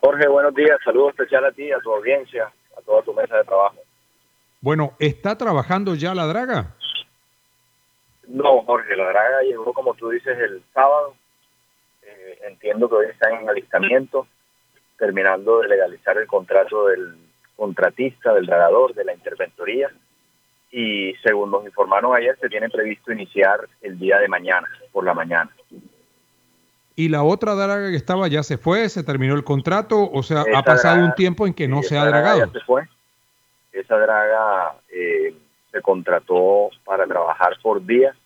Jorge, buenos días. Saludos especial a ti, a tu audiencia, a toda tu mesa de trabajo. Bueno, ¿está trabajando ya la draga? No, Jorge, la draga llegó, como tú dices, el sábado. Eh, entiendo que hoy están en alistamiento, terminando de legalizar el contrato del contratista, del dragador, de la interventoría. Y según nos informaron ayer, se tiene previsto iniciar el día de mañana, por la mañana. ¿Y la otra draga que estaba ya se fue? ¿Se terminó el contrato? O sea, ha pasado un tiempo en que no se ha dragado. Ya se fue. Esa draga eh, se contrató para trabajar por día.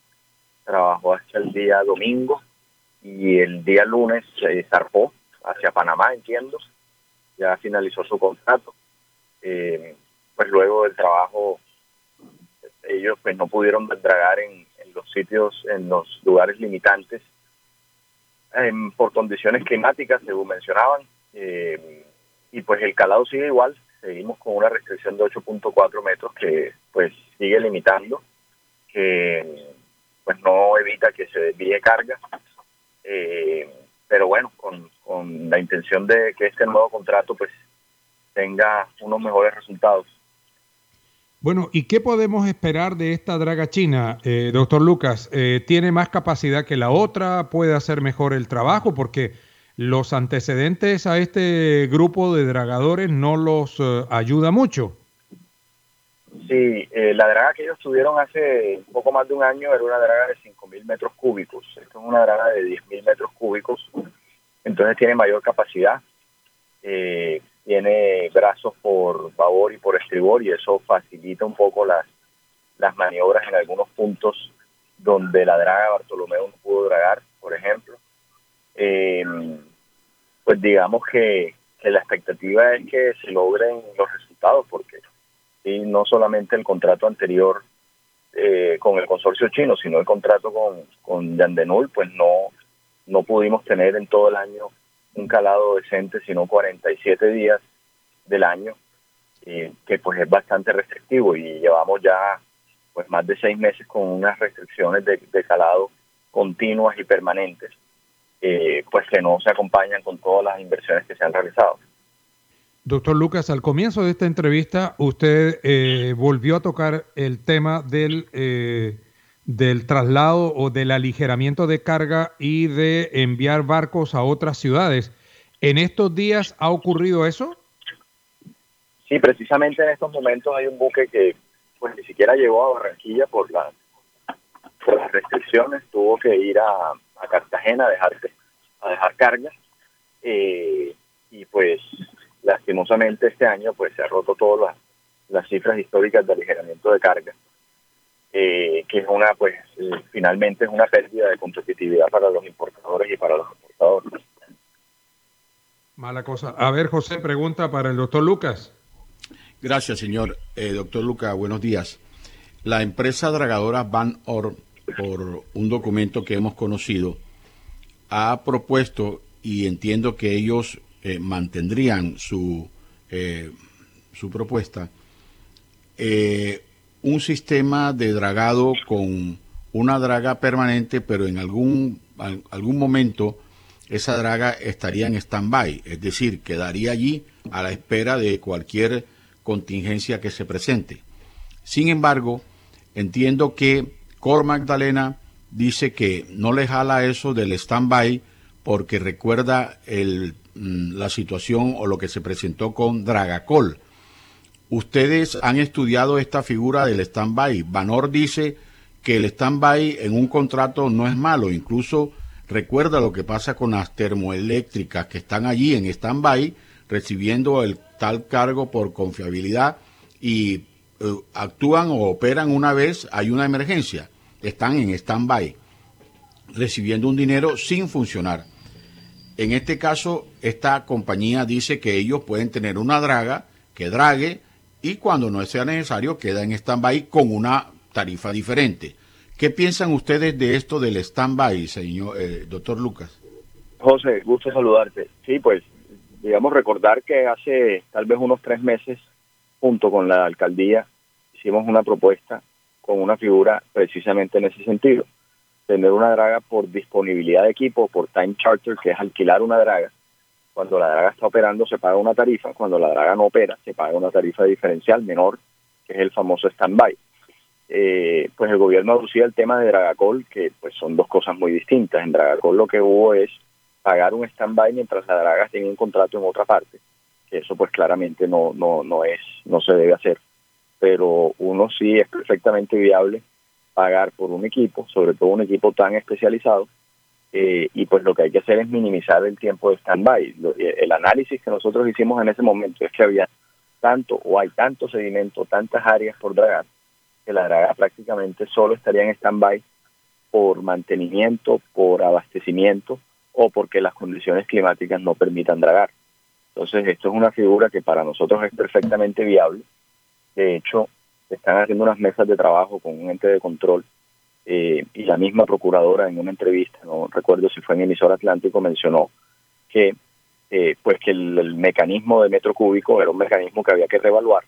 Trabajó hasta el día domingo y el día lunes se zarpó hacia Panamá, entiendo. Ya finalizó su contrato. Eh, pues luego del trabajo, ellos pues no pudieron dragar en, en los sitios, en los lugares limitantes por condiciones climáticas, según mencionaban, eh, y pues el calado sigue igual, seguimos con una restricción de 8.4 metros que pues sigue limitando, que pues no evita que se desvíe carga, eh, pero bueno, con, con la intención de que este nuevo contrato pues tenga unos mejores resultados. Bueno, ¿y qué podemos esperar de esta draga china, eh, doctor Lucas? Eh, ¿Tiene más capacidad que la otra? ¿Puede hacer mejor el trabajo? Porque los antecedentes a este grupo de dragadores no los eh, ayuda mucho. Sí, la draga que ellos tuvieron hace poco más de un año era una draga de 5.000 metros cúbicos. Esto es una draga de 10.000 metros cúbicos, entonces tiene mayor capacidad. Eh, tiene brazos por favor y por estribor y eso facilita un poco las, las maniobras en algunos puntos donde la draga Bartolomeo no pudo dragar, por ejemplo. Eh, pues digamos que, la expectativa es que se logren los resultados porque y no solamente el contrato anterior eh, con el consorcio chino, sino el contrato con, con Yandenul, pues no, no pudimos tener en todo el año un calado decente, sino 47 días del año, eh, que pues es bastante restrictivo y llevamos ya pues más de seis meses con unas restricciones de, calado continuas y permanentes, eh, pues que no se acompañan con todas las inversiones que se han realizado. Doctor Lucas, al comienzo de esta entrevista usted eh, volvió a tocar el tema del, del traslado o del aligeramiento de carga y de enviar barcos a otras ciudades. ¿En estos días ha ocurrido eso? Sí, precisamente en estos momentos hay un buque que pues ni siquiera llegó a Barranquilla por, la, las restricciones, tuvo que ir a, Cartagena a dejar, a dejar carga eh, y pues lastimosamente este año pues se ha roto todas las, cifras históricas de aligeramiento de carga, eh, que es una pues eh, finalmente es una pérdida de competitividad para los importadores y para los exportadores. Mala cosa. A ver, José, pregunta para el doctor Lucas. Gracias, señor. Eh, doctor Luca, buenos días. La empresa dragadora Van Or, por un documento que hemos conocido, ha propuesto, y entiendo que ellos eh, mantendrían su, eh, su propuesta, un sistema de dragado con una draga permanente, pero en algún, algún momento esa draga estaría en stand-by, es decir, quedaría allí a la espera de cualquier contingencia que se presente. Sin embargo, entiendo que Cor Magdalena dice que no le jala eso del stand-by porque recuerda el, mm, la situación o lo que se presentó con Dragacol. Ustedes han estudiado esta figura del stand-by. Vanor dice que el stand-by en un contrato no es malo, incluso recuerda lo que pasa con las termoeléctricas que están allí en stand-by recibiendo el tal cargo por confiabilidad y eh, actúan o operan una vez hay una emergencia, están en stand-by. recibiendo un dinero sin funcionar. En este caso, esta compañía dice que ellos pueden tener una draga que drague y cuando no sea necesario queda en stand-by con una tarifa diferente. ¿Qué piensan ustedes de esto del stand-by, señor eh, doctor Lucas? José, gusto saludarte. Sí, pues, digamos, recordar que hace tal vez unos tres meses, junto con la alcaldía, hicimos una propuesta con una figura precisamente en ese sentido. Tener una draga por disponibilidad de equipo, por time charter, que es alquilar una draga. Cuando la draga está operando se paga una tarifa, cuando la draga no opera se paga una tarifa diferencial menor, que es el famoso stand-by. Eh, pues el gobierno aducía el tema de Dragacol, que pues son dos cosas muy distintas. En Dragacol lo que hubo es pagar un stand-by mientras la draga tiene un contrato en otra parte, que eso pues claramente no, no, no es, no se debe hacer. Pero uno sí es perfectamente viable pagar por un equipo, sobre todo un equipo tan especializado, eh, y pues lo que hay que hacer es minimizar el tiempo de stand-by. El análisis que nosotros hicimos en ese momento es que había tanto o hay tanto sedimento, tantas áreas por dragar, que la draga prácticamente solo estaría en stand-by por mantenimiento, por abastecimiento o porque las condiciones climáticas no permitan dragar. Entonces, esto es una figura que para nosotros es perfectamente viable. De hecho, están haciendo unas mesas de trabajo con un ente de control eh, y la misma procuradora en una entrevista, no recuerdo si fue en emisor Atlántico, mencionó que eh, pues que el, mecanismo de metro cúbico era un mecanismo que había que reevaluar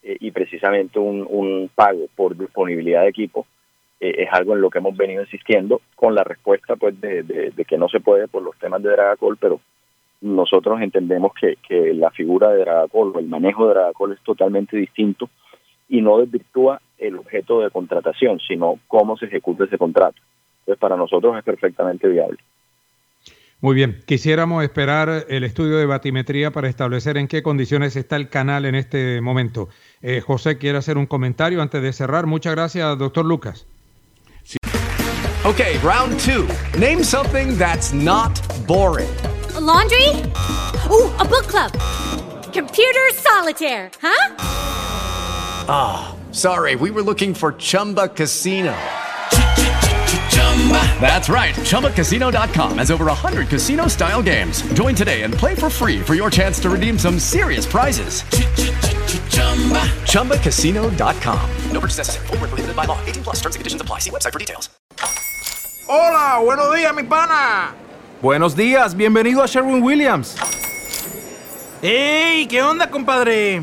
eh, y precisamente un, pago por disponibilidad de equipo eh, es algo en lo que hemos venido insistiendo con la respuesta pues de, de, que no se puede por los temas de Dragacol, pero nosotros entendemos que, que la figura de Dragacol o el manejo de Dragacol es totalmente distinto y no desvirtúa el objeto de contratación, sino cómo se ejecuta ese contrato. Entonces, para nosotros es perfectamente viable. Muy bien, quisiéramos esperar el estudio de batimetría para establecer en qué condiciones está el canal en este momento. Eh, José quiere hacer un comentario antes de cerrar. Muchas gracias, doctor Lucas. Sí. Ok, round two. Name something that's not boring. laundry? Uh, a book club. Computer solitaire, huh? Ah, oh, sorry, we were looking for Chumba Casino. That's right. ChumbaCasino.com has over 100 casino style games. Join today and play for free for your chance to redeem some serious prizes. ChumbaCasino.com. No purchase necessary. Full prohibited by law. 18 plus terms and conditions apply. See website for details. Hola, buenos días, mi pana. Buenos días, bienvenido a Sherwin Williams. ¡Ey! ¿Qué onda, compadre?